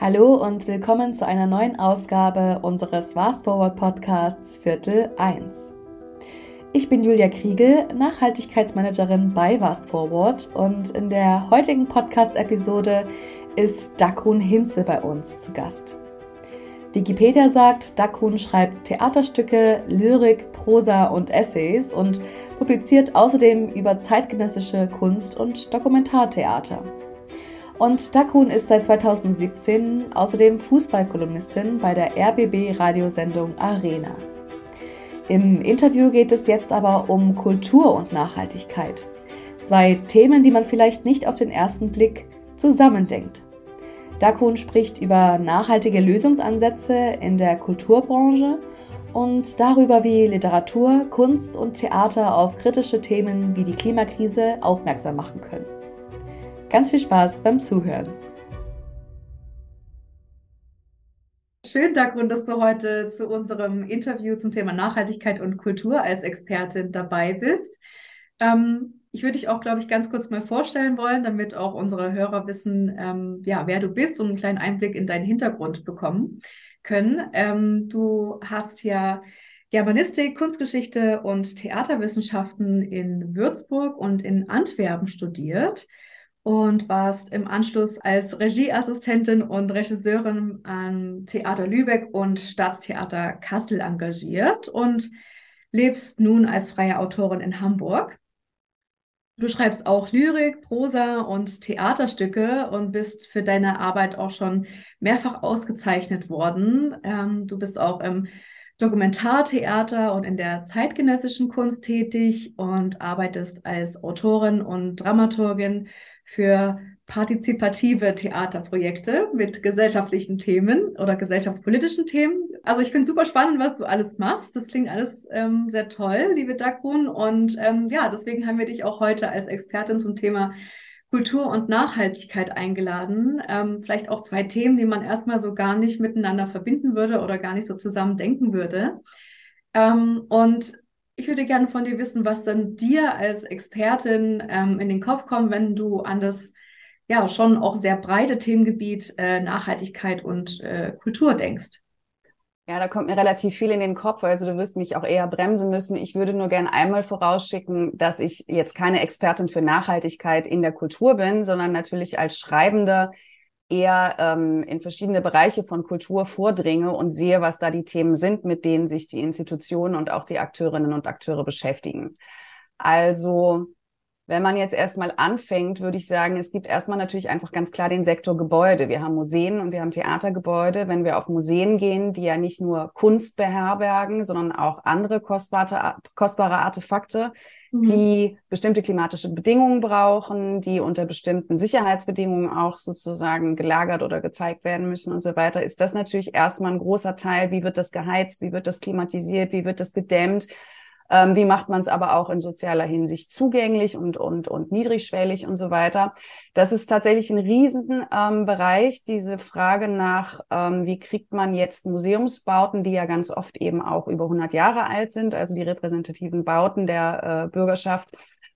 Hallo und willkommen zu einer neuen Ausgabe unseres Fast Forward Podcasts Viertel 1. Ich bin Julia Kriegel, Nachhaltigkeitsmanagerin bei Fast Forward und in der heutigen Podcast-Episode ist Dakrun Hinze bei uns zu Gast. Wikipedia sagt, Dakrun schreibt Theaterstücke, Lyrik, Prosa und Essays und publiziert außerdem über zeitgenössische Kunst und Dokumentartheater. Und Dakun ist seit 2017 außerdem Fußballkolumnistin bei der RBB-Radiosendung Arena. Im Interview geht es jetzt aber um Kultur und Nachhaltigkeit. Zwei Themen, die man vielleicht nicht auf den ersten Blick zusammendenkt. Dakun spricht über nachhaltige Lösungsansätze in der Kulturbranche und darüber, wie Literatur, Kunst und Theater auf kritische Themen wie die Klimakrise aufmerksam machen können. Ganz viel Spaß beim Zuhören. Schön, Dagrun, dass du heute zu unserem Interview zum Thema Nachhaltigkeit und Kultur als Expertin dabei bist. Ähm, ich würde dich auch, glaube ich, ganz kurz mal vorstellen wollen, damit auch unsere Hörer wissen, ähm, ja, wer du bist und einen kleinen Einblick in deinen Hintergrund bekommen können. Ähm, du hast ja Germanistik, Kunstgeschichte und Theaterwissenschaften in Würzburg und in Antwerpen studiert und warst im Anschluss als Regieassistentin und Regisseurin am Theater Lübeck und Staatstheater Kassel engagiert und lebst nun als freie Autorin in Hamburg. Du schreibst auch Lyrik, Prosa und Theaterstücke und bist für deine Arbeit auch schon mehrfach ausgezeichnet worden. Ähm, du bist auch im Dokumentartheater und in der zeitgenössischen Kunst tätig und arbeitest als Autorin und Dramaturgin für partizipative Theaterprojekte mit gesellschaftlichen Themen oder gesellschaftspolitischen Themen. Also ich finde super spannend, was du alles machst. Das klingt alles ähm, sehr toll, liebe Dagrun. Und ähm, ja, deswegen haben wir dich auch heute als Expertin zum Thema Kultur und Nachhaltigkeit eingeladen. Ähm, vielleicht auch zwei Themen, die man erstmal so gar nicht miteinander verbinden würde oder gar nicht so zusammen denken würde. Ähm, und ich würde gerne von dir wissen, was dann dir als Expertin ähm, in den Kopf kommt, wenn du an das ja schon auch sehr breite Themengebiet äh, Nachhaltigkeit und äh, Kultur denkst. Ja, da kommt mir relativ viel in den Kopf. Also du wirst mich auch eher bremsen müssen. Ich würde nur gerne einmal vorausschicken, dass ich jetzt keine Expertin für Nachhaltigkeit in der Kultur bin, sondern natürlich als Schreibende eher ähm, in verschiedene Bereiche von Kultur vordringe und sehe, was da die Themen sind, mit denen sich die Institutionen und auch die Akteurinnen und Akteure beschäftigen. Also wenn man jetzt erstmal anfängt, würde ich sagen, es gibt erstmal natürlich einfach ganz klar den Sektor Gebäude. Wir haben Museen und wir haben Theatergebäude. Wenn wir auf Museen gehen, die ja nicht nur Kunst beherbergen, sondern auch andere kostbare, kostbare Artefakte, Mhm. die bestimmte klimatische Bedingungen brauchen, die unter bestimmten Sicherheitsbedingungen auch sozusagen gelagert oder gezeigt werden müssen und so weiter, ist das natürlich erstmal ein großer Teil. Wie wird das geheizt? Wie wird das klimatisiert? Wie wird das gedämmt? Ähm, wie macht man es aber auch in sozialer Hinsicht zugänglich und, und, und niedrigschwellig und so weiter? Das ist tatsächlich ein Riesenbereich, ähm, diese Frage nach, ähm, wie kriegt man jetzt Museumsbauten, die ja ganz oft eben auch über 100 Jahre alt sind, also die repräsentativen Bauten der äh, Bürgerschaft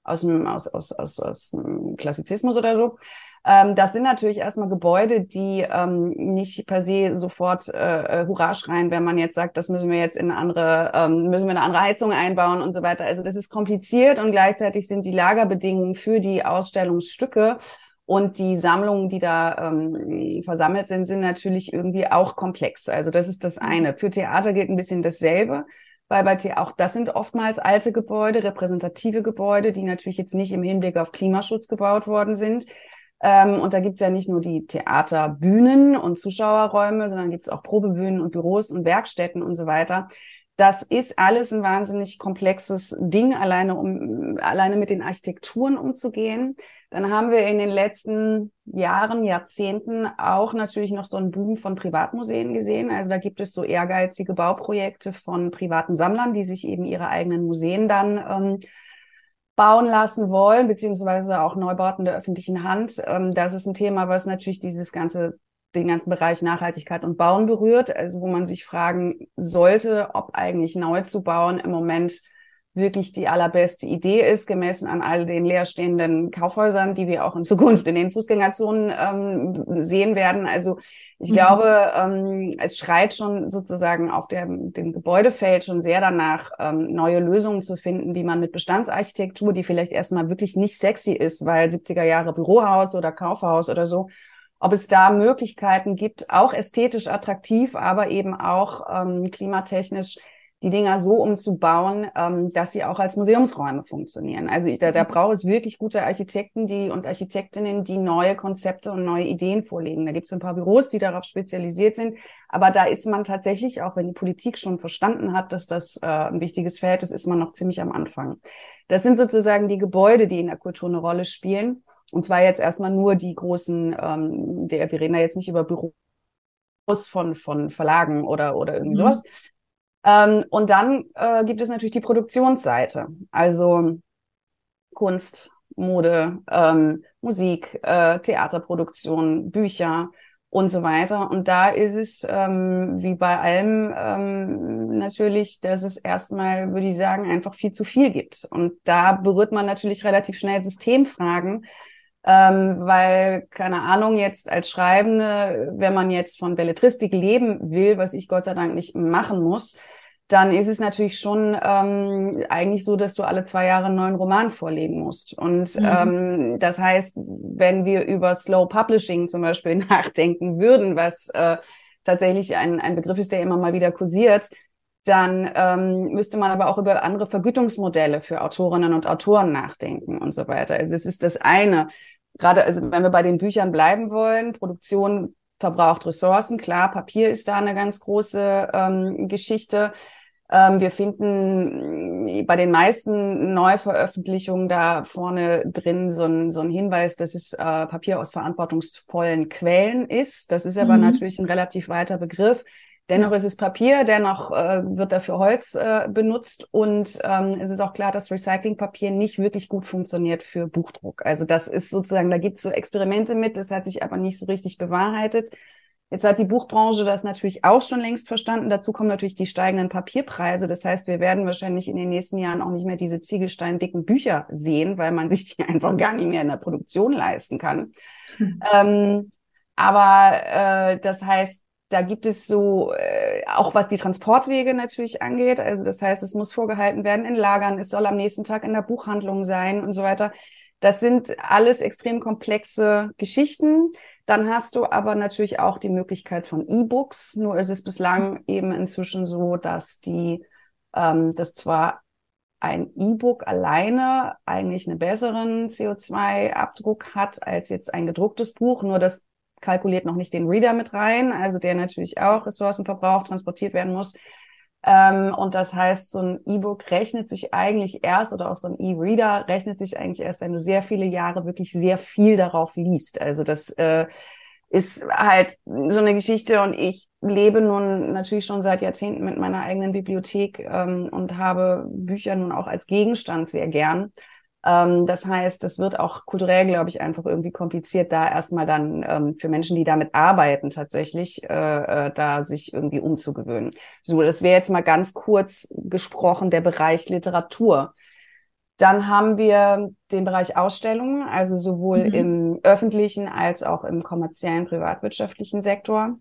aus dem aus, aus, aus, aus Klassizismus oder so, ähm, das sind natürlich erstmal Gebäude, die ähm, nicht per se sofort äh, äh, Hurra schreien, wenn man jetzt sagt, das müssen wir jetzt in eine andere, ähm, müssen wir eine andere Heizung einbauen und so weiter. Also das ist kompliziert und gleichzeitig sind die Lagerbedingungen für die Ausstellungsstücke und die Sammlungen, die da ähm, versammelt sind, sind natürlich irgendwie auch komplex. Also das ist das eine. Für Theater gilt ein bisschen dasselbe weil bei T auch das sind oftmals alte Gebäude, repräsentative Gebäude, die natürlich jetzt nicht im Hinblick auf Klimaschutz gebaut worden sind. Ähm, und da gibt's ja nicht nur die Theaterbühnen und Zuschauerräume, sondern gibt's auch Probebühnen und Büros und Werkstätten und so weiter. Das ist alles ein wahnsinnig komplexes Ding, alleine um alleine mit den Architekturen umzugehen. Dann haben wir in den letzten Jahren, Jahrzehnten auch natürlich noch so einen Boom von Privatmuseen gesehen. Also da gibt es so ehrgeizige Bauprojekte von privaten Sammlern, die sich eben ihre eigenen Museen dann ähm, bauen lassen wollen, beziehungsweise auch Neubauten der öffentlichen Hand. Ähm, das ist ein Thema, was natürlich dieses ganze den ganzen Bereich Nachhaltigkeit und Bauen berührt, also wo man sich fragen sollte, ob eigentlich neu zu bauen im Moment wirklich die allerbeste Idee ist, gemessen an all den leerstehenden Kaufhäusern, die wir auch in Zukunft in den Fußgängerzonen ähm, sehen werden. Also ich mhm. glaube, ähm, es schreit schon sozusagen auf dem, dem Gebäudefeld schon sehr danach, ähm, neue Lösungen zu finden, wie man mit Bestandsarchitektur, die vielleicht erstmal wirklich nicht sexy ist, weil 70er Jahre Bürohaus oder Kaufhaus oder so, ob es da Möglichkeiten gibt, auch ästhetisch attraktiv, aber eben auch ähm, klimatechnisch die Dinger so umzubauen, ähm, dass sie auch als Museumsräume funktionieren. Also ich, da, da mhm. braucht es wirklich gute Architekten die und Architektinnen, die neue Konzepte und neue Ideen vorlegen. Da gibt es ein paar Büros, die darauf spezialisiert sind, aber da ist man tatsächlich, auch wenn die Politik schon verstanden hat, dass das äh, ein wichtiges Feld ist, ist man noch ziemlich am Anfang. Das sind sozusagen die Gebäude, die in der Kultur eine Rolle spielen. Und zwar jetzt erstmal nur die großen, ähm, der, wir reden da jetzt nicht über Büros von, von Verlagen oder, oder irgendwie mhm. sowas, ähm, und dann äh, gibt es natürlich die Produktionsseite, also Kunst, Mode, ähm, Musik, äh, Theaterproduktion, Bücher und so weiter. Und da ist es ähm, wie bei allem ähm, natürlich, dass es erstmal, würde ich sagen, einfach viel zu viel gibt. Und da berührt man natürlich relativ schnell Systemfragen, ähm, weil, keine Ahnung, jetzt als Schreibende, wenn man jetzt von Belletristik leben will, was ich Gott sei Dank nicht machen muss, dann ist es natürlich schon ähm, eigentlich so, dass du alle zwei Jahre einen neuen Roman vorlegen musst. Und mhm. ähm, das heißt, wenn wir über Slow Publishing zum Beispiel nachdenken würden, was äh, tatsächlich ein, ein Begriff ist, der immer mal wieder kursiert, dann ähm, müsste man aber auch über andere Vergütungsmodelle für Autorinnen und Autoren nachdenken und so weiter. Also es ist das eine. Gerade also wenn wir bei den Büchern bleiben wollen, Produktion verbraucht Ressourcen. Klar, Papier ist da eine ganz große ähm, Geschichte. Ähm, wir finden mm, bei den meisten Neuveröffentlichungen da vorne drin so ein, so ein Hinweis, dass es äh, Papier aus verantwortungsvollen Quellen ist. Das ist aber mhm. natürlich ein relativ weiter Begriff. Dennoch ist es Papier, dennoch äh, wird dafür Holz äh, benutzt und ähm, es ist auch klar, dass Recyclingpapier nicht wirklich gut funktioniert für Buchdruck. Also das ist sozusagen, da gibt es so Experimente mit, das hat sich aber nicht so richtig bewahrheitet. Jetzt hat die Buchbranche das natürlich auch schon längst verstanden. Dazu kommen natürlich die steigenden Papierpreise. Das heißt, wir werden wahrscheinlich in den nächsten Jahren auch nicht mehr diese ziegelsteindicken Bücher sehen, weil man sich die einfach gar nicht mehr in der Produktion leisten kann. Hm. Ähm, aber äh, das heißt, da gibt es so, äh, auch was die Transportwege natürlich angeht. Also das heißt, es muss vorgehalten werden in Lagern, es soll am nächsten Tag in der Buchhandlung sein und so weiter. Das sind alles extrem komplexe Geschichten. Dann hast du aber natürlich auch die Möglichkeit von E-Books. Nur ist es bislang eben inzwischen so, dass die, ähm, das zwar ein E-Book alleine eigentlich einen besseren CO2-Abdruck hat als jetzt ein gedrucktes Buch, nur das kalkuliert noch nicht den Reader mit rein, also der natürlich auch Ressourcen verbraucht, transportiert werden muss. Ähm, und das heißt, so ein E-Book rechnet sich eigentlich erst oder auch so ein E-Reader rechnet sich eigentlich erst, wenn du sehr viele Jahre wirklich sehr viel darauf liest. Also das äh, ist halt so eine Geschichte und ich lebe nun natürlich schon seit Jahrzehnten mit meiner eigenen Bibliothek ähm, und habe Bücher nun auch als Gegenstand sehr gern. Ähm, das heißt, es wird auch kulturell, glaube ich, einfach irgendwie kompliziert, da erstmal dann ähm, für Menschen, die damit arbeiten, tatsächlich äh, äh, da sich irgendwie umzugewöhnen. So, das wäre jetzt mal ganz kurz gesprochen der Bereich Literatur. Dann haben wir den Bereich Ausstellungen, also sowohl mhm. im öffentlichen als auch im kommerziellen, privatwirtschaftlichen Sektor.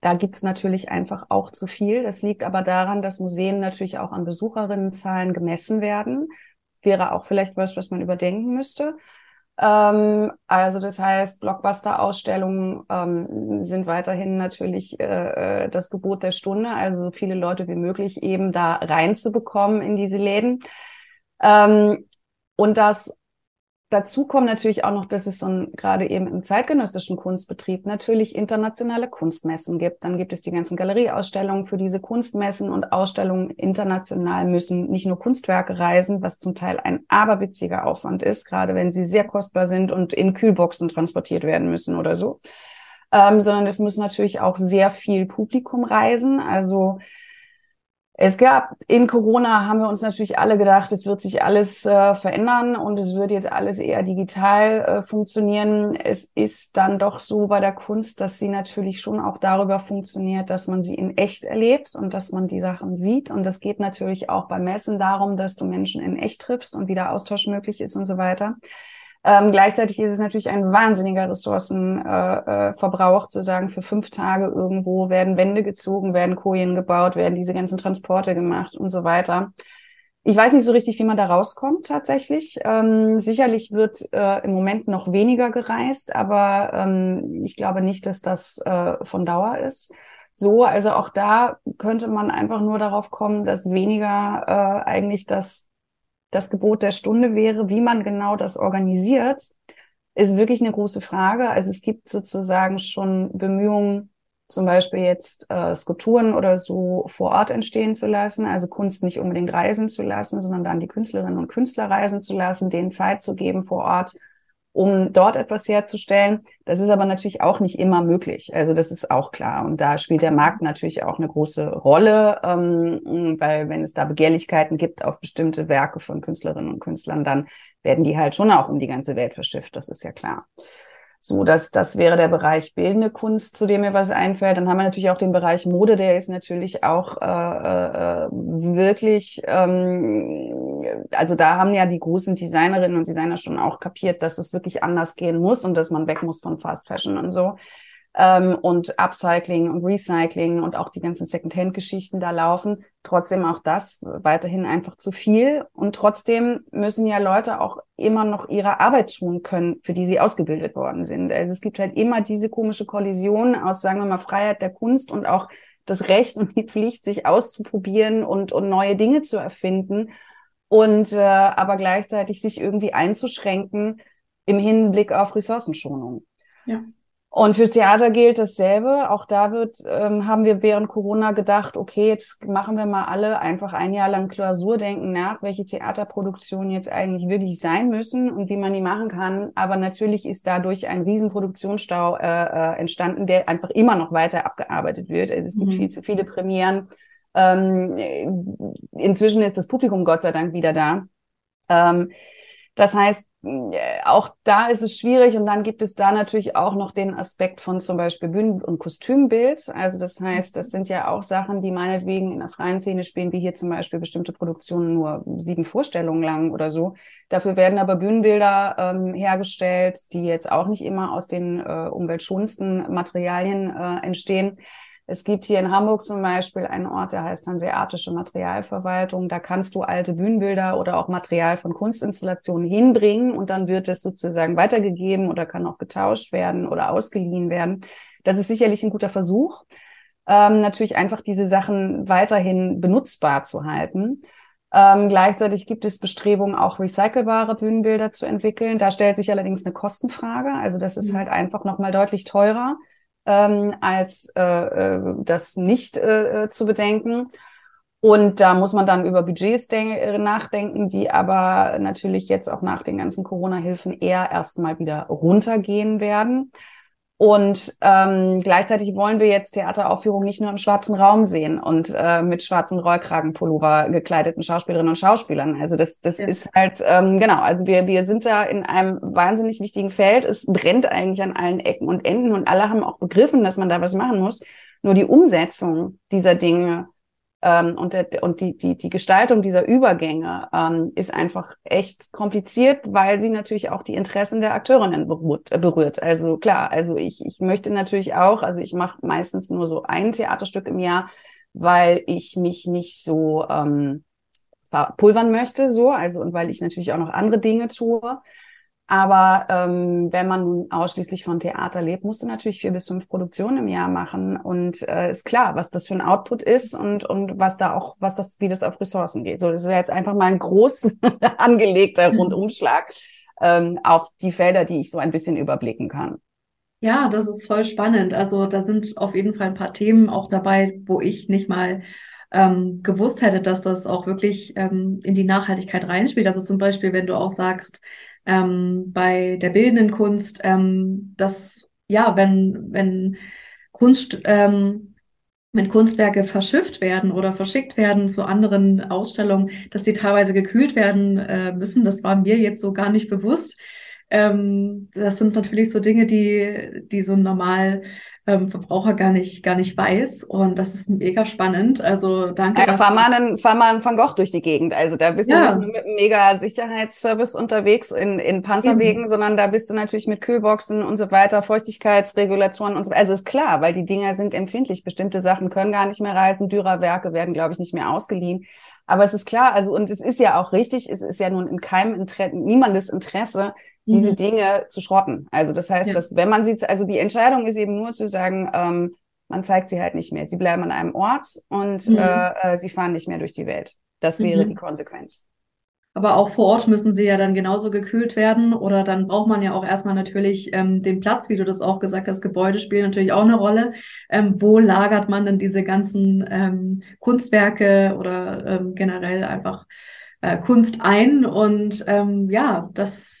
Da gibt's natürlich einfach auch zu viel. Das liegt aber daran, dass Museen natürlich auch an Besucherinnenzahlen gemessen werden wäre auch vielleicht was, was man überdenken müsste. Ähm, also das heißt, Blockbuster-Ausstellungen ähm, sind weiterhin natürlich äh, äh, das Gebot der Stunde, also so viele Leute wie möglich eben da reinzubekommen in diese Läden. Ähm, und das Dazu kommt natürlich auch noch, dass es so ein, gerade eben im zeitgenössischen Kunstbetrieb natürlich internationale Kunstmessen gibt. Dann gibt es die ganzen Galerieausstellungen für diese Kunstmessen und Ausstellungen international müssen nicht nur Kunstwerke reisen, was zum Teil ein aberwitziger Aufwand ist, gerade wenn sie sehr kostbar sind und in Kühlboxen transportiert werden müssen oder so. Ähm, sondern es muss natürlich auch sehr viel Publikum reisen. Also Es gab in Corona haben wir uns natürlich alle gedacht, es wird sich alles äh, verändern und es wird jetzt alles eher digital äh, funktionieren. Es ist dann doch so bei der Kunst, dass sie natürlich schon auch darüber funktioniert, dass man sie in echt erlebt und dass man die Sachen sieht. Und das geht natürlich auch beim Messen darum, dass du Menschen in echt triffst und wieder Austausch möglich ist und so weiter. Ähm, gleichzeitig ist es natürlich ein wahnsinniger Ressourcenverbrauch, äh, äh, zu sagen, für fünf Tage irgendwo werden Wände gezogen, werden Kojen gebaut, werden diese ganzen Transporte gemacht und so weiter. Ich weiß nicht so richtig, wie man da rauskommt tatsächlich. Ähm, sicherlich wird äh, im Moment noch weniger gereist, aber ähm, ich glaube nicht, dass das äh, von Dauer ist. So, also auch da könnte man einfach nur darauf kommen, dass weniger äh, eigentlich das das Gebot der Stunde wäre. Wie man genau das organisiert, ist wirklich eine große Frage. Also es gibt sozusagen schon Bemühungen, zum Beispiel jetzt äh, Skulpturen oder so vor Ort entstehen zu lassen, also Kunst nicht unbedingt reisen zu lassen, sondern dann die Künstlerinnen und Künstler reisen zu lassen, denen Zeit zu geben vor Ort um dort etwas herzustellen. Das ist aber natürlich auch nicht immer möglich. Also das ist auch klar. Und da spielt der Markt natürlich auch eine große Rolle, ähm, weil wenn es da Begehrlichkeiten gibt auf bestimmte Werke von Künstlerinnen und Künstlern, dann werden die halt schon auch um die ganze Welt verschifft. Das ist ja klar. So, das, das wäre der Bereich bildende Kunst, zu dem mir was einfällt. Dann haben wir natürlich auch den Bereich Mode, der ist natürlich auch äh, äh, wirklich, ähm, also da haben ja die großen Designerinnen und Designer schon auch kapiert, dass es wirklich anders gehen muss und dass man weg muss von Fast Fashion und so ähm, und Upcycling und Recycling und auch die ganzen Secondhand-Geschichten da laufen. Trotzdem auch das weiterhin einfach zu viel. Und trotzdem müssen ja Leute auch immer noch ihre Arbeit tun können, für die sie ausgebildet worden sind. Also es gibt halt immer diese komische Kollision aus, sagen wir mal, Freiheit der Kunst und auch das Recht und die Pflicht, sich auszuprobieren und, und neue Dinge zu erfinden. Und äh, aber gleichzeitig sich irgendwie einzuschränken im Hinblick auf Ressourcenschonung. Ja. Und fürs Theater gilt dasselbe. Auch da wird, ähm, haben wir während Corona gedacht, okay, jetzt machen wir mal alle einfach ein Jahr lang Klausurdenken nach, welche Theaterproduktionen jetzt eigentlich wirklich sein müssen und wie man die machen kann. Aber natürlich ist dadurch ein Riesenproduktionsstau äh, äh, entstanden, der einfach immer noch weiter abgearbeitet wird. Es gibt mhm. viel zu viele Premieren. Ähm, inzwischen ist das Publikum Gott sei Dank wieder da. Ähm, das heißt, auch da ist es schwierig und dann gibt es da natürlich auch noch den Aspekt von zum Beispiel Bühnen- und Kostümbild. Also das heißt, das sind ja auch Sachen, die meinetwegen in der freien Szene spielen, wie hier zum Beispiel bestimmte Produktionen nur sieben Vorstellungen lang oder so. Dafür werden aber Bühnenbilder ähm, hergestellt, die jetzt auch nicht immer aus den äh, umweltschonendsten Materialien äh, entstehen. Es gibt hier in Hamburg zum Beispiel einen Ort, der heißt Hanseatische Materialverwaltung. Da kannst du alte Bühnenbilder oder auch Material von Kunstinstallationen hinbringen und dann wird es sozusagen weitergegeben oder kann auch getauscht werden oder ausgeliehen werden. Das ist sicherlich ein guter Versuch, ähm, natürlich einfach diese Sachen weiterhin benutzbar zu halten. Ähm, gleichzeitig gibt es Bestrebungen, auch recycelbare Bühnenbilder zu entwickeln. Da stellt sich allerdings eine Kostenfrage. Also das ist mhm. halt einfach nochmal deutlich teurer ähm, als äh, äh, das nicht äh, äh, zu bedenken. Und da muss man dann über Budgets äh, nachdenken, die aber natürlich jetzt auch nach den ganzen Corona-Hilfen eher erstmal wieder runtergehen werden. Und ähm, gleichzeitig wollen wir jetzt Theateraufführungen nicht nur im schwarzen Raum sehen und äh, mit schwarzen Rollkragenpullover gekleideten Schauspielerinnen und Schauspielern. Also das, das ja. ist halt, ähm, genau, also wir, wir sind da in einem wahnsinnig wichtigen Feld. Es brennt eigentlich an allen Ecken und Enden und alle haben auch begriffen, dass man da was machen muss. Nur die Umsetzung dieser Dinge ähm, und, der, und die, die, die Gestaltung dieser Übergänge ähm, ist einfach echt kompliziert, weil sie natürlich auch die Interessen der Akteurinnen berührt. berührt. Also klar, also ich, ich möchte natürlich auch, also ich mache meistens nur so ein Theaterstück im Jahr, weil ich mich nicht so ähm, pulvern möchte, so, also und weil ich natürlich auch noch andere Dinge tue. Aber ähm, wenn man nun ausschließlich von Theater lebt, musst du natürlich vier bis fünf Produktionen im Jahr machen. Und äh, ist klar, was das für ein Output ist und, und was da auch, was das, wie das auf Ressourcen geht. So, das ist jetzt einfach mal ein groß angelegter mhm. Rundumschlag ähm, auf die Felder, die ich so ein bisschen überblicken kann. Ja, das ist voll spannend. Also da sind auf jeden Fall ein paar Themen auch dabei, wo ich nicht mal ähm, gewusst hätte, dass das auch wirklich ähm, in die Nachhaltigkeit reinspielt. Also zum Beispiel, wenn du auch sagst, ähm, bei der bildenden Kunst, ähm, dass ja, wenn, wenn Kunst ähm, wenn Kunstwerke verschifft werden oder verschickt werden zu anderen Ausstellungen, dass sie teilweise gekühlt werden äh, müssen. Das war mir jetzt so gar nicht bewusst. Ähm, das sind natürlich so Dinge, die, die so normal ähm, Verbraucher gar nicht, gar nicht weiß. Und das ist mega spannend. Also danke. Ja, fahr, mal einen, fahr mal einen Van Gogh durch die Gegend. Also da bist ja. du nicht nur mit einem mega Sicherheitsservice unterwegs in, in Panzerwegen, mhm. sondern da bist du natürlich mit Kühlboxen und so weiter, Feuchtigkeitsregulatoren und so weiter. Also ist klar, weil die Dinger sind empfindlich. Bestimmte Sachen können gar nicht mehr reisen. Dürer-Werke werden, glaube ich, nicht mehr ausgeliehen. Aber es ist klar, also und es ist ja auch richtig, es ist ja nun in keinem Interesse, niemandes Interesse, diese mhm. Dinge zu schrotten. Also das heißt, ja. dass wenn man sie, also die Entscheidung ist eben nur zu sagen, ähm, man zeigt sie halt nicht mehr. Sie bleiben an einem Ort und mhm. äh, äh, sie fahren nicht mehr durch die Welt. Das wäre mhm. die Konsequenz. Aber auch vor Ort müssen sie ja dann genauso gekühlt werden oder dann braucht man ja auch erstmal natürlich ähm, den Platz, wie du das auch gesagt hast. Gebäude spielen natürlich auch eine Rolle. Ähm, wo lagert man denn diese ganzen ähm, Kunstwerke oder ähm, generell einfach äh, Kunst ein? Und ähm, ja, das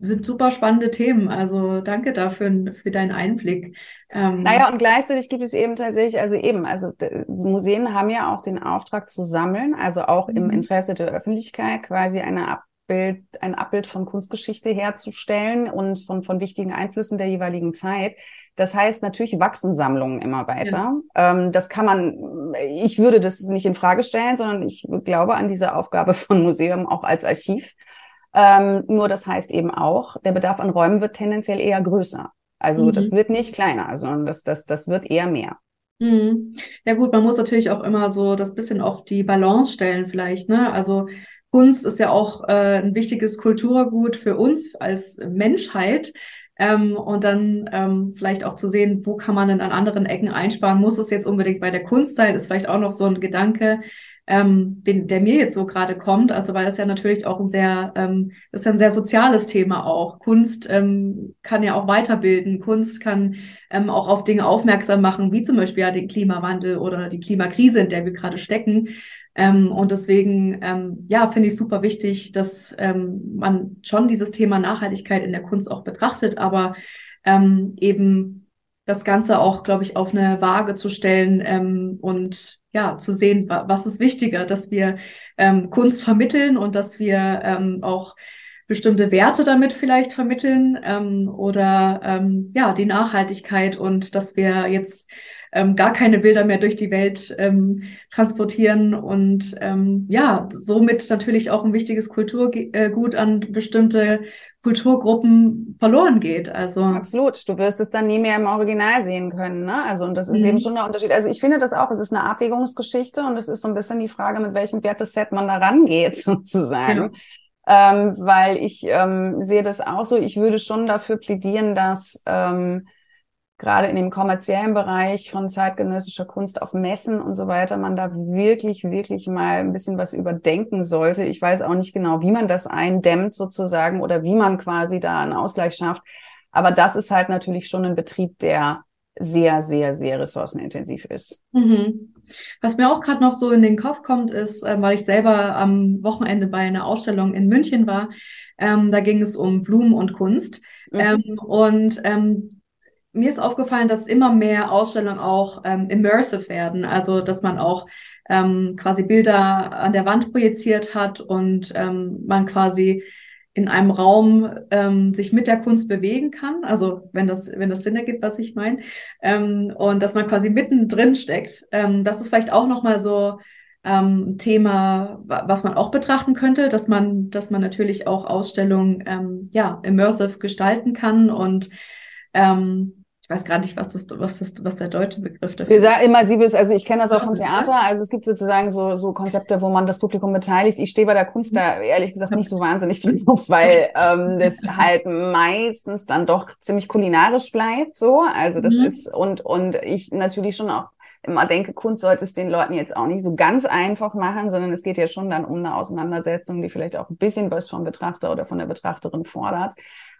sind super spannende Themen. Also danke dafür für deinen Einblick. Ähm, naja, und gleichzeitig gibt es eben tatsächlich, also eben, also Museen haben ja auch den Auftrag zu sammeln, also auch im mhm. Interesse der Öffentlichkeit quasi eine Abbild, ein Abbild von Kunstgeschichte herzustellen und von, von wichtigen Einflüssen der jeweiligen Zeit. Das heißt, natürlich wachsen Sammlungen immer weiter. Ja. Ähm, das kann man, ich würde das nicht in Frage stellen, sondern ich glaube an diese Aufgabe von Museum auch als Archiv. Ähm, nur das heißt eben auch, der Bedarf an Räumen wird tendenziell eher größer. Also mhm. das wird nicht kleiner, sondern das, das, das wird eher mehr. Mhm. Ja gut, man muss natürlich auch immer so das bisschen auf die Balance stellen vielleicht. Ne? Also Kunst ist ja auch äh, ein wichtiges Kulturgut für uns als Menschheit. Ähm, und dann ähm, vielleicht auch zu sehen, wo kann man denn an anderen Ecken einsparen? Muss es jetzt unbedingt bei der Kunst sein? Ist vielleicht auch noch so ein Gedanke, ähm, den, der mir jetzt so gerade kommt. Also weil das ja natürlich auch ein sehr, ähm, ist ja ein sehr soziales Thema auch. Kunst ähm, kann ja auch weiterbilden. Kunst kann ähm, auch auf Dinge aufmerksam machen, wie zum Beispiel ja den Klimawandel oder die Klimakrise, in der wir gerade stecken. Ähm, und deswegen, ähm, ja, finde ich super wichtig, dass ähm, man schon dieses Thema Nachhaltigkeit in der Kunst auch betrachtet, aber ähm, eben das Ganze auch, glaube ich, auf eine Waage zu stellen ähm, und ja, zu sehen, was ist wichtiger, dass wir ähm, Kunst vermitteln und dass wir ähm, auch bestimmte Werte damit vielleicht vermitteln ähm, oder ähm, ja, die Nachhaltigkeit und dass wir jetzt ähm, gar keine Bilder mehr durch die Welt ähm, transportieren und ähm, ja, somit natürlich auch ein wichtiges Kulturgut an bestimmte Kulturgruppen verloren geht. Also absolut. Du wirst es dann nie mehr im Original sehen können. Ne? Also und das ist mhm. eben schon der Unterschied. Also ich finde das auch. Es ist eine Abwägungsgeschichte und es ist so ein bisschen die Frage, mit welchem Werteset man da rangeht sozusagen. Ja. Ähm, weil ich ähm, sehe das auch so. Ich würde schon dafür plädieren, dass ähm, gerade in dem kommerziellen Bereich von zeitgenössischer Kunst auf Messen und so weiter, man da wirklich, wirklich mal ein bisschen was überdenken sollte. Ich weiß auch nicht genau, wie man das eindämmt sozusagen oder wie man quasi da einen Ausgleich schafft. Aber das ist halt natürlich schon ein Betrieb, der sehr, sehr, sehr ressourcenintensiv ist. Mhm. Was mir auch gerade noch so in den Kopf kommt, ist, äh, weil ich selber am Wochenende bei einer Ausstellung in München war, ähm, da ging es um Blumen und Kunst. Mhm. Ähm, und ähm, mir ist aufgefallen, dass immer mehr Ausstellungen auch ähm, immersive werden, also dass man auch ähm, quasi Bilder an der Wand projiziert hat und ähm, man quasi in einem Raum ähm, sich mit der Kunst bewegen kann, also wenn das, wenn das Sinn ergibt, was ich meine, ähm, und dass man quasi mittendrin steckt. Ähm, das ist vielleicht auch nochmal so ähm, Thema, was man auch betrachten könnte, dass man, dass man natürlich auch Ausstellungen ähm, ja immersive gestalten kann und ähm, weiß gar nicht, was das, was das, was der deutsche Begriff dafür ist. Immersives, also ich kenne das auch vom Theater. Also es gibt sozusagen so, so Konzepte, wo man das Publikum beteiligt. Ich stehe bei der Kunst da ehrlich gesagt nicht so wahnsinnig drauf, weil ähm, das halt meistens dann doch ziemlich kulinarisch bleibt. So, also das mhm. ist und und ich natürlich schon auch immer denke, Kunst sollte es den Leuten jetzt auch nicht so ganz einfach machen, sondern es geht ja schon dann um eine Auseinandersetzung, die vielleicht auch ein bisschen was vom Betrachter oder von der Betrachterin fordert.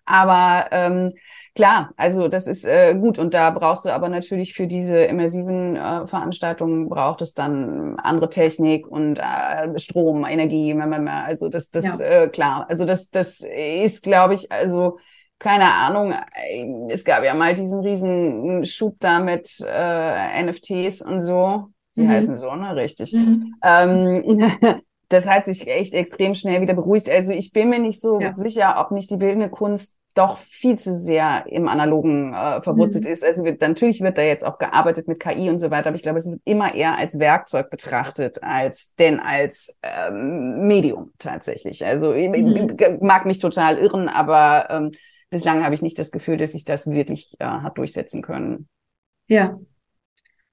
Aber ähm, klar, also das ist äh, gut und da brauchst du aber natürlich für diese immersiven äh, Veranstaltungen braucht es dann andere Technik und äh, Strom, Energie, also das, das ja. äh, klar. Also das, das ist, glaube ich, also keine Ahnung, äh, es gab ja mal diesen riesen Schub da mit äh, NFTs und so. Die mhm. heißen so, ne? Richtig. Mhm. Ähm, das hat sich echt extrem schnell wieder beruhigt. Also ich bin mir nicht so ja. sicher, ob nicht die bildende Kunst doch viel zu sehr im Analogen äh, verwurzelt mhm. ist. Also wird, natürlich wird da jetzt auch gearbeitet mit KI und so weiter, aber ich glaube, es wird immer eher als Werkzeug betrachtet, als denn als ähm, Medium tatsächlich. Also mhm. mag mich total irren, aber ähm, bislang habe ich nicht das Gefühl, dass sich das wirklich äh, hat durchsetzen können. Ja,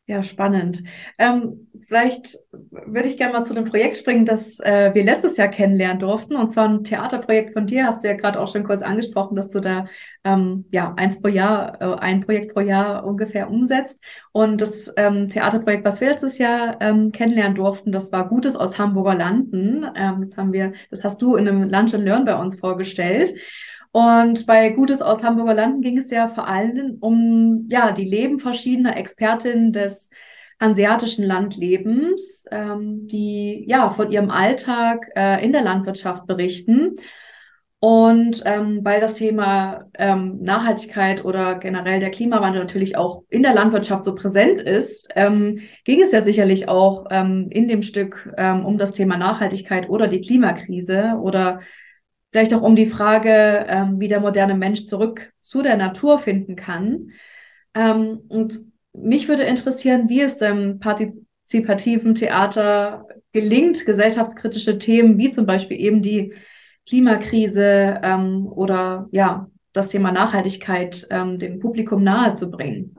ja, spannend. Ähm, vielleicht würde ich gerne mal zu dem Projekt springen, das äh, wir letztes Jahr kennenlernen durften. Und zwar ein Theaterprojekt von dir. Hast du ja gerade auch schon kurz angesprochen, dass du da ähm, ja eins pro Jahr, äh, ein Projekt pro Jahr ungefähr umsetzt. Und das ähm, Theaterprojekt, was wir letztes Jahr ähm, kennenlernen durften, das war Gutes aus Hamburger Landen. Ähm, das haben wir, das hast du in einem Lunch and Learn bei uns vorgestellt. Und bei Gutes aus Hamburger Landen ging es ja vor allem um ja, die Leben verschiedener Expertinnen des hanseatischen Landlebens, ähm, die ja von ihrem Alltag äh, in der Landwirtschaft berichten. Und ähm, weil das Thema ähm, Nachhaltigkeit oder generell der Klimawandel natürlich auch in der Landwirtschaft so präsent ist, ähm, ging es ja sicherlich auch ähm, in dem Stück ähm, um das Thema Nachhaltigkeit oder die Klimakrise oder vielleicht auch um die Frage, ähm, wie der moderne Mensch zurück zu der Natur finden kann. Ähm, und mich würde interessieren, wie es dem partizipativen Theater gelingt, gesellschaftskritische Themen wie zum Beispiel eben die Klimakrise ähm, oder ja das Thema Nachhaltigkeit ähm, dem Publikum nahezubringen.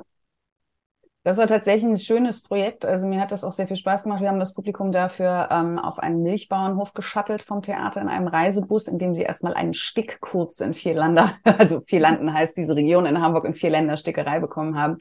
Das war tatsächlich ein schönes Projekt. Also mir hat das auch sehr viel Spaß gemacht. Wir haben das Publikum dafür ähm, auf einen Milchbauernhof geschattelt vom Theater in einem Reisebus, in dem sie erstmal einen Stickkurs in Vierlander, also Vierlanden heißt diese Region in Hamburg, in Vierländer Stickerei bekommen haben.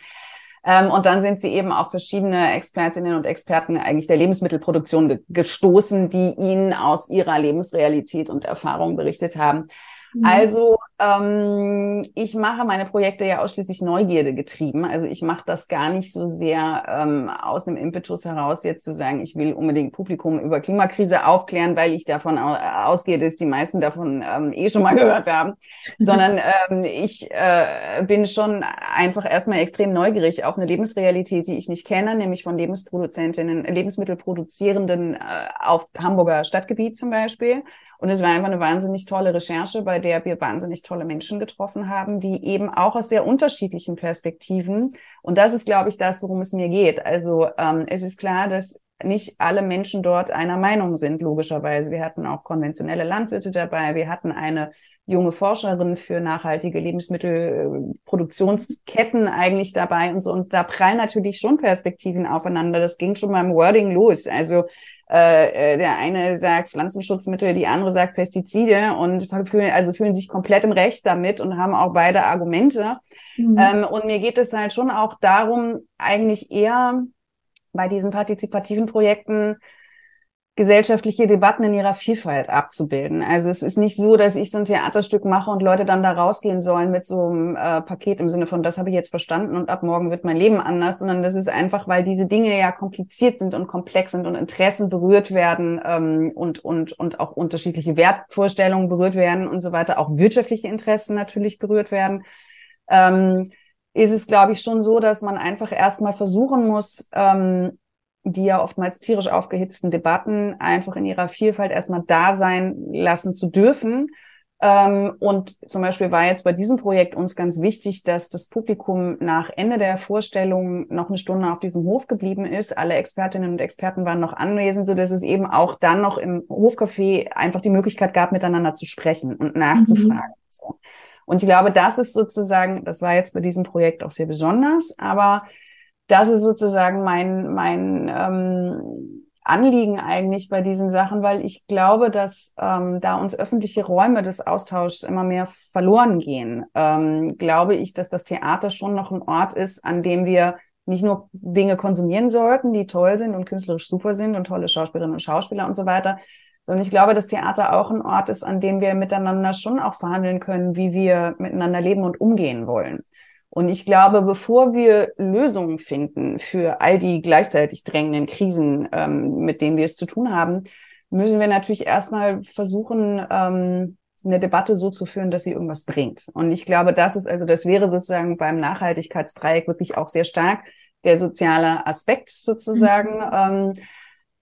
Ähm, und dann sind sie eben auf verschiedene Expertinnen und Experten eigentlich der Lebensmittelproduktion ge gestoßen, die ihnen aus ihrer Lebensrealität und Erfahrung berichtet haben. Mhm. Also ähm, ich mache meine Projekte ja ausschließlich Neugierde getrieben. Also ich mache das gar nicht so sehr ähm, aus einem Impetus heraus, jetzt zu sagen, ich will unbedingt Publikum über Klimakrise aufklären, weil ich davon ausgehe, dass die meisten davon ähm, eh schon mal gehört haben, sondern ähm, ich äh, bin schon einfach erstmal extrem neugierig auf eine Lebensrealität, die ich nicht kenne, nämlich von Lebensproduzentinnen, Lebensmittelproduzierenden äh, auf Hamburger Stadtgebiet zum Beispiel. Und es war einfach eine wahnsinnig tolle Recherche, bei der wir wahnsinnig tolle Menschen getroffen haben, die eben auch aus sehr unterschiedlichen Perspektiven. Und das ist, glaube ich, das, worum es mir geht. Also ähm, es ist klar, dass nicht alle Menschen dort einer Meinung sind, logischerweise. Wir hatten auch konventionelle Landwirte dabei. Wir hatten eine junge Forscherin für nachhaltige Lebensmittelproduktionsketten eigentlich dabei und so. Und da prallen natürlich schon Perspektiven aufeinander. Das ging schon beim Wording los. Also äh, äh, der eine sagt Pflanzenschutzmittel, die andere sagt Pestizide und fühlen, also fühlen sich komplett im Recht damit und haben auch beide Argumente. Mhm. Ähm, und mir geht es halt schon auch darum, eigentlich eher bei diesen partizipativen Projekten gesellschaftliche Debatten in ihrer Vielfalt abzubilden. Also es ist nicht so, dass ich so ein Theaterstück mache und Leute dann da rausgehen sollen mit so einem äh, Paket im Sinne von, das habe ich jetzt verstanden und ab morgen wird mein Leben anders, sondern das ist einfach, weil diese Dinge ja kompliziert sind und komplex sind und Interessen berührt werden ähm, und, und, und auch unterschiedliche Wertvorstellungen berührt werden und so weiter, auch wirtschaftliche Interessen natürlich berührt werden. Ähm, ist es, glaube ich, schon so, dass man einfach erstmal versuchen muss, ähm, die ja oftmals tierisch aufgehitzten Debatten einfach in ihrer Vielfalt erstmal da sein lassen zu dürfen. Ähm, und zum Beispiel war jetzt bei diesem Projekt uns ganz wichtig, dass das Publikum nach Ende der Vorstellung noch eine Stunde auf diesem Hof geblieben ist. Alle Expertinnen und Experten waren noch anwesend, so dass es eben auch dann noch im Hofcafé einfach die Möglichkeit gab, miteinander zu sprechen und nachzufragen. Mhm. Und ich glaube, das ist sozusagen, das war jetzt bei diesem Projekt auch sehr besonders, aber das ist sozusagen mein, mein ähm, Anliegen eigentlich bei diesen Sachen, weil ich glaube, dass ähm, da uns öffentliche Räume des Austauschs immer mehr verloren gehen, ähm, glaube ich, dass das Theater schon noch ein Ort ist, an dem wir nicht nur Dinge konsumieren sollten, die toll sind und künstlerisch super sind und tolle Schauspielerinnen und Schauspieler und so weiter, sondern ich glaube, dass Theater auch ein Ort ist, an dem wir miteinander schon auch verhandeln können, wie wir miteinander leben und umgehen wollen. Und ich glaube, bevor wir Lösungen finden für all die gleichzeitig drängenden Krisen, ähm, mit denen wir es zu tun haben, müssen wir natürlich erstmal versuchen, ähm, eine Debatte so zu führen, dass sie irgendwas bringt. Und ich glaube, das ist also, das wäre sozusagen beim Nachhaltigkeitsdreieck wirklich auch sehr stark der soziale Aspekt sozusagen. Mhm. Ähm,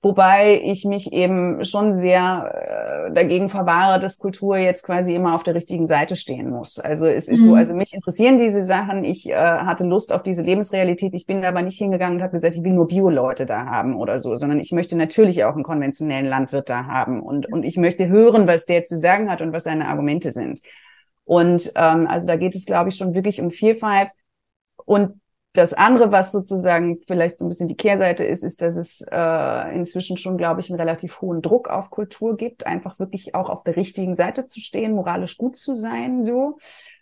Wobei ich mich eben schon sehr äh, dagegen verwahre, dass Kultur jetzt quasi immer auf der richtigen Seite stehen muss. Also es ist mhm. so, also mich interessieren diese Sachen. Ich äh, hatte Lust auf diese Lebensrealität. Ich bin aber nicht hingegangen und habe gesagt, ich will nur Bio-Leute da haben oder so, sondern ich möchte natürlich auch einen konventionellen Landwirt da haben und, und ich möchte hören, was der zu sagen hat und was seine Argumente sind. Und ähm, also da geht es, glaube ich, schon wirklich um Vielfalt. Und das andere, was sozusagen vielleicht so ein bisschen die Kehrseite ist, ist, dass es äh, inzwischen schon, glaube ich, einen relativ hohen Druck auf Kultur gibt, einfach wirklich auch auf der richtigen Seite zu stehen, moralisch gut zu sein, so.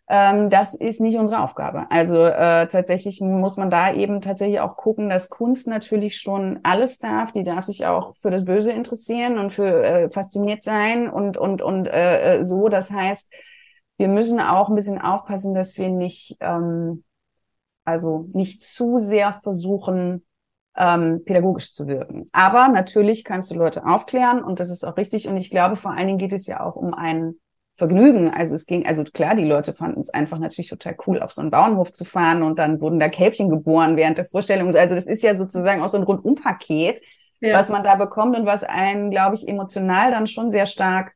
Ähm, das ist nicht unsere Aufgabe. Also äh, tatsächlich muss man da eben tatsächlich auch gucken, dass Kunst natürlich schon alles darf. Die darf sich auch für das Böse interessieren und für äh, fasziniert sein und und und äh, äh so. Das heißt, wir müssen auch ein bisschen aufpassen, dass wir nicht ähm, also nicht zu sehr versuchen, ähm, pädagogisch zu wirken. Aber natürlich kannst du Leute aufklären und das ist auch richtig. Und ich glaube, vor allen Dingen geht es ja auch um ein Vergnügen. Also es ging, also klar, die Leute fanden es einfach natürlich total cool, auf so einen Bauernhof zu fahren und dann wurden da Kälbchen geboren während der Vorstellung. Also das ist ja sozusagen auch so ein Rundumpaket, ja. was man da bekommt und was einen, glaube ich, emotional dann schon sehr stark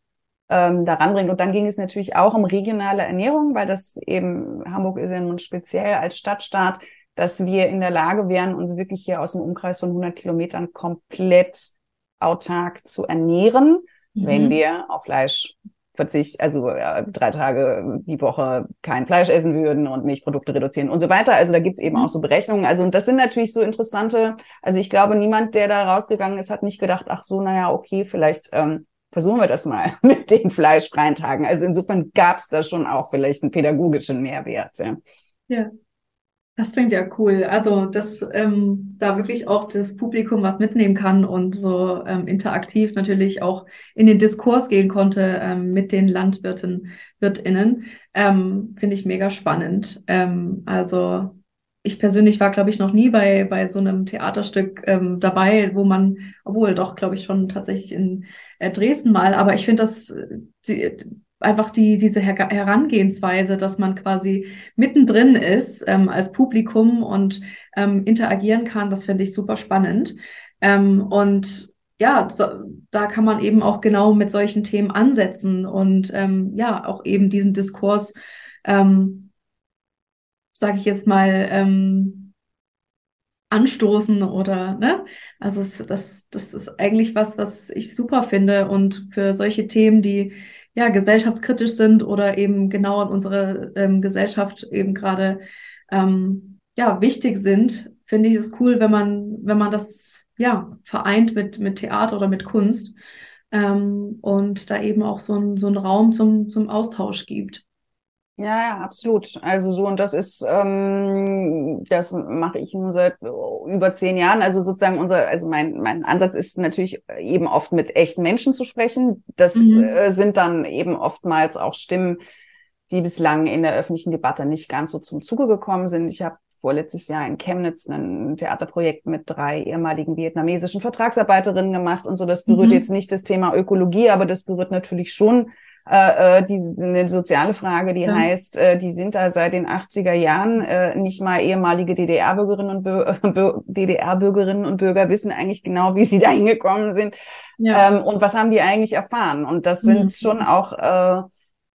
ähm, daran bringt. Und dann ging es natürlich auch um regionale Ernährung, weil das eben Hamburg ist ja nun speziell als Stadtstaat, dass wir in der Lage wären, uns wirklich hier aus dem Umkreis von 100 Kilometern komplett autark zu ernähren, mhm. wenn wir auf Fleisch Verzicht, also äh, drei Tage die Woche kein Fleisch essen würden und Milchprodukte reduzieren und so weiter. Also da gibt's eben mhm. auch so Berechnungen. Also und das sind natürlich so interessante, also ich glaube, niemand, der da rausgegangen ist, hat nicht gedacht, ach so, naja, okay, vielleicht ähm, versuchen wir das mal mit den fleischfreien Tagen. Also insofern gab es da schon auch vielleicht einen pädagogischen Mehrwert. Ja. ja. Das klingt ja cool. Also, dass ähm, da wirklich auch das Publikum was mitnehmen kann und so ähm, interaktiv natürlich auch in den Diskurs gehen konnte ähm, mit den Landwirten, Wirtinnen, ähm, finde ich mega spannend. Ähm, also ich persönlich war, glaube ich, noch nie bei, bei so einem Theaterstück ähm, dabei, wo man, obwohl doch, glaube ich, schon tatsächlich in äh, Dresden mal, aber ich finde das die, einfach die, diese Her Herangehensweise, dass man quasi mittendrin ist ähm, als Publikum und ähm, interagieren kann, das finde ich super spannend. Ähm, und ja, so, da kann man eben auch genau mit solchen Themen ansetzen und ähm, ja, auch eben diesen Diskurs ähm, sage ich jetzt mal, ähm, anstoßen oder, ne? Also es, das, das ist eigentlich was, was ich super finde und für solche Themen, die ja gesellschaftskritisch sind oder eben genau in unserer ähm, Gesellschaft eben gerade ähm, ja wichtig sind, finde ich es cool, wenn man, wenn man das ja vereint mit, mit Theater oder mit Kunst ähm, und da eben auch so ein, so einen Raum zum, zum Austausch gibt. Ja, ja, absolut. Also so, und das ist, ähm, das mache ich nun seit über zehn Jahren. Also sozusagen unser, also mein, mein Ansatz ist natürlich eben oft mit echten Menschen zu sprechen. Das mhm. äh, sind dann eben oftmals auch Stimmen, die bislang in der öffentlichen Debatte nicht ganz so zum Zuge gekommen sind. Ich habe vorletztes Jahr in Chemnitz ein Theaterprojekt mit drei ehemaligen vietnamesischen Vertragsarbeiterinnen gemacht und so. Das berührt mhm. jetzt nicht das Thema Ökologie, aber das berührt natürlich schon äh, äh, die, eine soziale Frage, die ja. heißt, äh, die sind da seit den 80er Jahren äh, nicht mal ehemalige DDR-Bürgerinnen und DDR-Bürgerinnen und Bürger wissen eigentlich genau, wie sie da hingekommen sind ja. ähm, und was haben die eigentlich erfahren. Und das sind mhm. schon auch äh,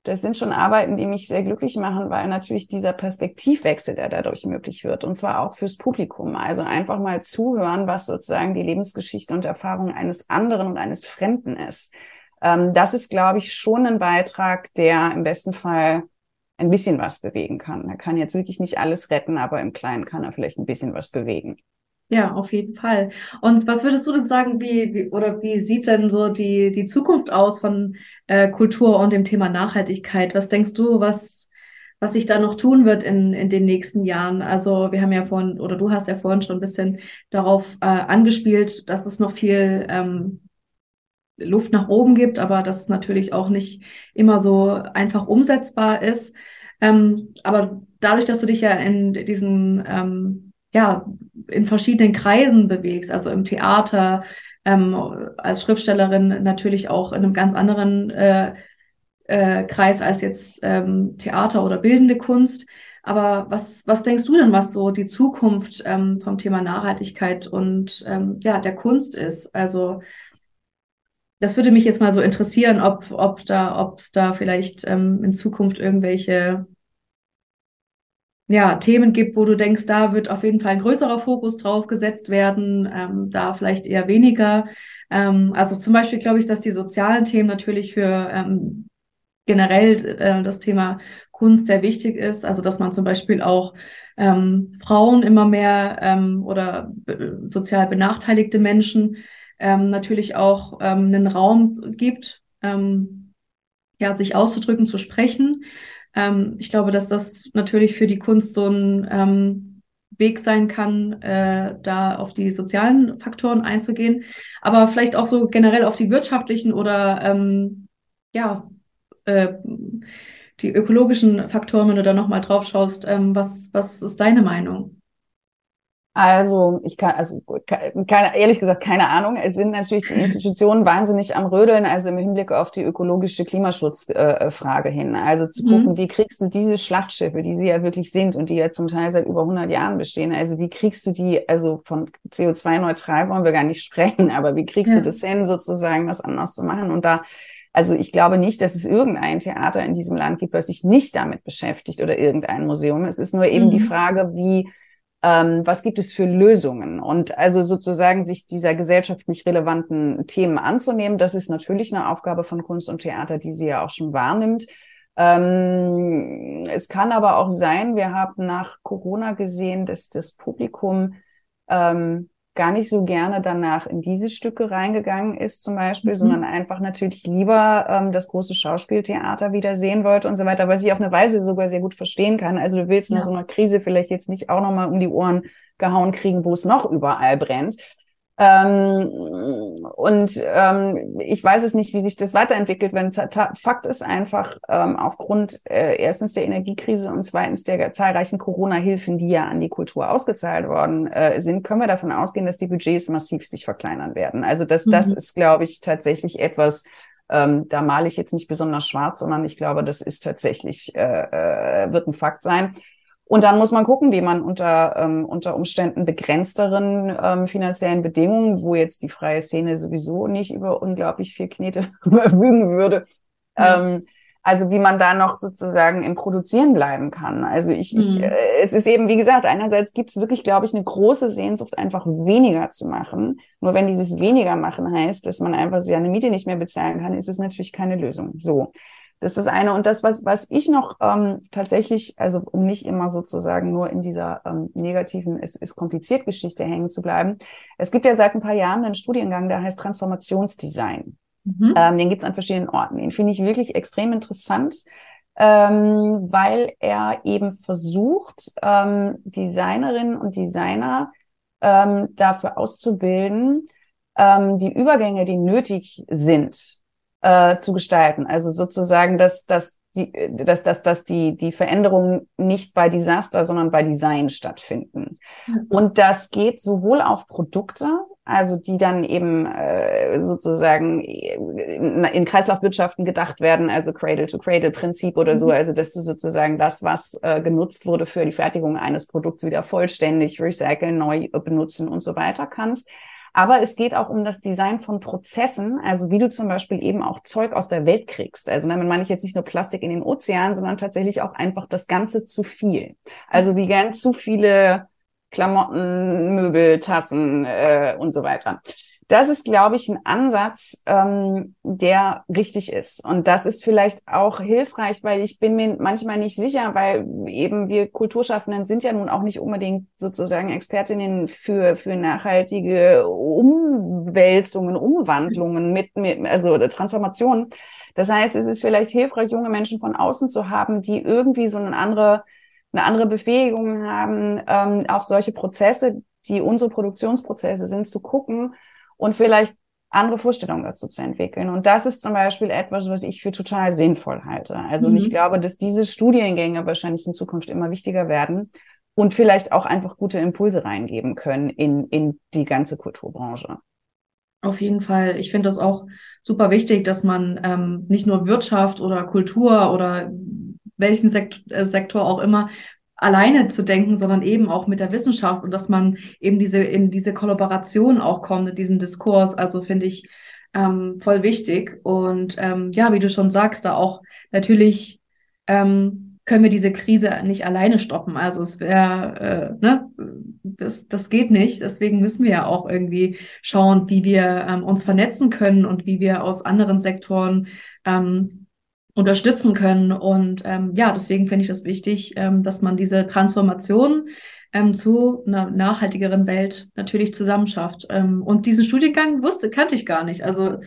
das sind schon Arbeiten, die mich sehr glücklich machen, weil natürlich dieser Perspektivwechsel, der dadurch möglich wird, und zwar auch fürs Publikum. Also einfach mal zuhören, was sozusagen die Lebensgeschichte und Erfahrung eines anderen und eines Fremden ist. Ähm, das ist, glaube ich, schon ein Beitrag, der im besten Fall ein bisschen was bewegen kann. Er kann jetzt wirklich nicht alles retten, aber im Kleinen kann er vielleicht ein bisschen was bewegen. Ja, auf jeden Fall. Und was würdest du denn sagen, wie, wie oder wie sieht denn so die, die Zukunft aus von äh, Kultur und dem Thema Nachhaltigkeit? Was denkst du, was, was sich da noch tun wird in, in den nächsten Jahren? Also wir haben ja vorhin, oder du hast ja vorhin schon ein bisschen darauf äh, angespielt, dass es noch viel ähm, Luft nach oben gibt, aber dass es natürlich auch nicht immer so einfach umsetzbar ist. Ähm, aber dadurch, dass du dich ja in diesen, ähm, ja, in verschiedenen Kreisen bewegst, also im Theater, ähm, als Schriftstellerin natürlich auch in einem ganz anderen äh, äh, Kreis als jetzt ähm, Theater oder bildende Kunst. Aber was, was denkst du denn, was so die Zukunft ähm, vom Thema Nachhaltigkeit und ähm, ja, der Kunst ist? Also das würde mich jetzt mal so interessieren, ob, ob da, ob es da vielleicht ähm, in Zukunft irgendwelche ja, Themen gibt, wo du denkst, da wird auf jeden Fall ein größerer Fokus drauf gesetzt werden, ähm, da vielleicht eher weniger. Ähm, also zum Beispiel glaube ich, dass die sozialen Themen natürlich für ähm, generell äh, das Thema Kunst sehr wichtig ist. Also dass man zum Beispiel auch ähm, Frauen immer mehr ähm, oder sozial benachteiligte Menschen ähm, natürlich auch ähm, einen Raum gibt, ähm, ja, sich auszudrücken, zu sprechen. Ähm, ich glaube, dass das natürlich für die Kunst so ein ähm, Weg sein kann, äh, da auf die sozialen Faktoren einzugehen, aber vielleicht auch so generell auf die wirtschaftlichen oder ähm, ja, äh, die ökologischen Faktoren, wenn du da nochmal drauf schaust. Was, was ist deine Meinung? Also, ich kann, also keine, ehrlich gesagt, keine Ahnung. Es sind natürlich die Institutionen wahnsinnig am Rödeln, also im Hinblick auf die ökologische Klimaschutzfrage äh, hin. Also zu mhm. gucken, wie kriegst du diese Schlachtschiffe, die sie ja wirklich sind und die ja zum Teil seit über 100 Jahren bestehen. Also wie kriegst du die, also von CO2-neutral wollen wir gar nicht sprechen, aber wie kriegst ja. du das hin, sozusagen das anders zu machen? Und da also ich glaube nicht, dass es irgendein Theater in diesem Land gibt, was sich nicht damit beschäftigt oder irgendein Museum. Es ist nur eben mhm. die Frage, wie ähm, was gibt es für Lösungen? Und also sozusagen sich dieser gesellschaftlich relevanten Themen anzunehmen, das ist natürlich eine Aufgabe von Kunst und Theater, die sie ja auch schon wahrnimmt. Ähm, es kann aber auch sein, wir haben nach Corona gesehen, dass das Publikum ähm, gar nicht so gerne danach in diese Stücke reingegangen ist zum Beispiel, mhm. sondern einfach natürlich lieber ähm, das große Schauspieltheater wieder sehen wollte und so weiter, was ich auf eine Weise sogar sehr gut verstehen kann. Also du willst ja. in so einer Krise vielleicht jetzt nicht auch nochmal um die Ohren gehauen kriegen, wo es noch überall brennt. Ähm, und ähm, ich weiß es nicht, wie sich das weiterentwickelt, wenn Fakt ist einfach, ähm, aufgrund äh, erstens der Energiekrise und zweitens der zahlreichen Corona-Hilfen, die ja an die Kultur ausgezahlt worden äh, sind, können wir davon ausgehen, dass die Budgets massiv sich verkleinern werden. Also das, mhm. das ist, glaube ich, tatsächlich etwas, ähm, da male ich jetzt nicht besonders schwarz, sondern ich glaube, das ist tatsächlich, äh, äh, wird ein Fakt sein. Und dann muss man gucken, wie man unter, ähm, unter Umständen begrenzteren ähm, finanziellen Bedingungen, wo jetzt die freie Szene sowieso nicht über unglaublich viel Knete verfügen würde, ja. ähm, also wie man da noch sozusagen im Produzieren bleiben kann. Also ich, mhm. ich äh, es ist eben, wie gesagt, einerseits gibt es wirklich, glaube ich, eine große Sehnsucht, einfach weniger zu machen. Nur wenn dieses weniger machen heißt, dass man einfach seine Miete nicht mehr bezahlen kann, ist es natürlich keine Lösung. So. Das ist das eine. Und das, was, was ich noch ähm, tatsächlich, also um nicht immer sozusagen nur in dieser ähm, negativen, es ist kompliziert Geschichte hängen zu bleiben. Es gibt ja seit ein paar Jahren einen Studiengang, der heißt Transformationsdesign. Mhm. Ähm, den gibt es an verschiedenen Orten. Den finde ich wirklich extrem interessant, ähm, weil er eben versucht, ähm, Designerinnen und Designer ähm, dafür auszubilden, ähm, die Übergänge, die nötig sind, äh, zu gestalten. Also sozusagen, dass, dass die, dass, dass, dass die, die Veränderungen nicht bei Desaster, sondern bei Design stattfinden. Mhm. Und das geht sowohl auf Produkte, also die dann eben äh, sozusagen in, in Kreislaufwirtschaften gedacht werden, also Cradle-to-Cradle-Prinzip oder mhm. so, also dass du sozusagen das, was äh, genutzt wurde für die Fertigung eines Produkts wieder vollständig recyceln, neu benutzen und so weiter kannst. Aber es geht auch um das Design von Prozessen, also wie du zum Beispiel eben auch Zeug aus der Welt kriegst. Also damit meine ich jetzt nicht nur Plastik in den Ozean, sondern tatsächlich auch einfach das Ganze zu viel. Also wie gern zu viele Klamotten, Möbel, Tassen äh, und so weiter. Das ist, glaube ich, ein Ansatz, ähm, der richtig ist. Und das ist vielleicht auch hilfreich, weil ich bin mir manchmal nicht sicher, weil eben wir Kulturschaffenden sind ja nun auch nicht unbedingt sozusagen Expertinnen für, für nachhaltige Umwälzungen, Umwandlungen mit, mit also Transformationen. Das heißt, es ist vielleicht hilfreich, junge Menschen von außen zu haben, die irgendwie so eine andere, eine andere Befähigung haben, ähm, auf solche Prozesse, die unsere Produktionsprozesse sind, zu gucken und vielleicht andere Vorstellungen dazu zu entwickeln. Und das ist zum Beispiel etwas, was ich für total sinnvoll halte. Also mhm. ich glaube, dass diese Studiengänge wahrscheinlich in Zukunft immer wichtiger werden und vielleicht auch einfach gute Impulse reingeben können in, in die ganze Kulturbranche. Auf jeden Fall. Ich finde das auch super wichtig, dass man ähm, nicht nur Wirtschaft oder Kultur oder welchen Sekt äh, Sektor auch immer alleine zu denken, sondern eben auch mit der Wissenschaft und dass man eben diese in diese Kollaboration auch kommt, in diesen Diskurs. Also finde ich ähm, voll wichtig. Und ähm, ja, wie du schon sagst, da auch natürlich ähm, können wir diese Krise nicht alleine stoppen. Also es wäre, äh, ne, das, das geht nicht. Deswegen müssen wir ja auch irgendwie schauen, wie wir ähm, uns vernetzen können und wie wir aus anderen Sektoren ähm, unterstützen können. Und ähm, ja, deswegen finde ich das wichtig, ähm, dass man diese Transformation ähm, zu einer nachhaltigeren Welt natürlich zusammenschafft. Ähm, und diesen Studiengang wusste, kannte ich gar nicht. Also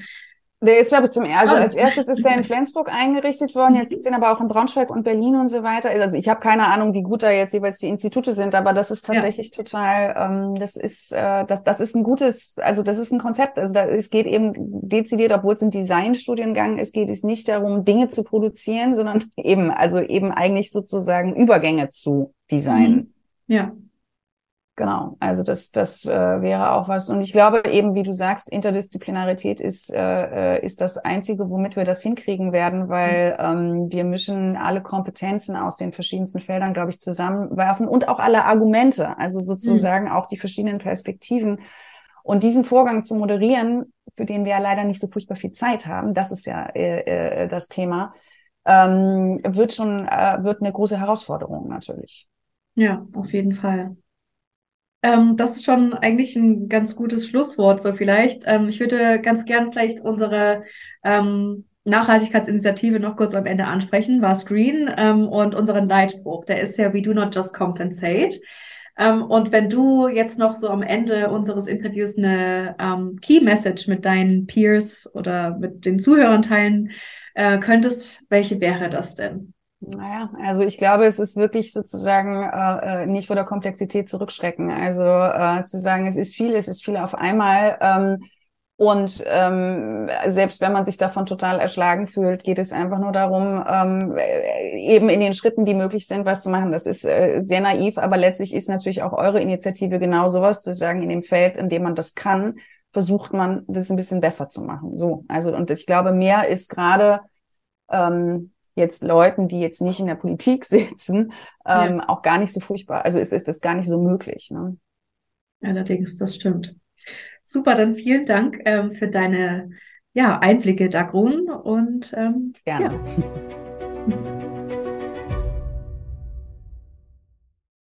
der ist, glaube ich, zum also als erstes ist der in Flensburg eingerichtet worden. Jetzt gibt's den aber auch in Braunschweig und Berlin und so weiter. Also ich habe keine Ahnung, wie gut da jetzt jeweils die Institute sind, aber das ist tatsächlich ja. total, ähm, das ist, äh, das, das ist ein gutes, also das ist ein Konzept. Also da, es geht eben dezidiert, obwohl es ein Designstudiengang ist, geht es nicht darum, Dinge zu produzieren, sondern eben, also eben eigentlich sozusagen Übergänge zu designen. Mhm. Ja. Genau, also das, das äh, wäre auch was. Und ich glaube eben, wie du sagst, Interdisziplinarität ist, äh, äh, ist das Einzige, womit wir das hinkriegen werden, weil ähm, wir müssen alle Kompetenzen aus den verschiedensten Feldern, glaube ich, zusammenwerfen und auch alle Argumente, also sozusagen mhm. auch die verschiedenen Perspektiven. Und diesen Vorgang zu moderieren, für den wir ja leider nicht so furchtbar viel Zeit haben, das ist ja äh, äh, das Thema, ähm, wird schon, äh, wird eine große Herausforderung natürlich. Ja, auf jeden Fall. Ähm, das ist schon eigentlich ein ganz gutes Schlusswort, so vielleicht. Ähm, ich würde ganz gern vielleicht unsere ähm, Nachhaltigkeitsinitiative noch kurz am Ende ansprechen, war Screen ähm, und unseren Leitspruch, der ist ja We do not just compensate. Ähm, und wenn du jetzt noch so am Ende unseres Interviews eine ähm, Key Message mit deinen Peers oder mit den Zuhörern teilen äh, könntest, welche wäre das denn? Naja, also ich glaube, es ist wirklich sozusagen äh, äh, nicht vor der Komplexität zurückschrecken. Also äh, zu sagen, es ist viel, es ist viel auf einmal. Ähm, und ähm, selbst wenn man sich davon total erschlagen fühlt, geht es einfach nur darum, ähm, eben in den Schritten, die möglich sind, was zu machen. Das ist äh, sehr naiv, aber letztlich ist natürlich auch eure Initiative genau sowas, zu sagen, in dem Feld, in dem man das kann, versucht man, das ein bisschen besser zu machen. So, also und ich glaube, mehr ist gerade ähm, jetzt Leuten, die jetzt nicht in der Politik sitzen, ähm, ja. auch gar nicht so furchtbar. Also ist, ist das gar nicht so möglich. Ne? Allerdings, das stimmt. Super, dann vielen Dank ähm, für deine ja, Einblicke, Dagrun. Und ähm, gerne. Ja.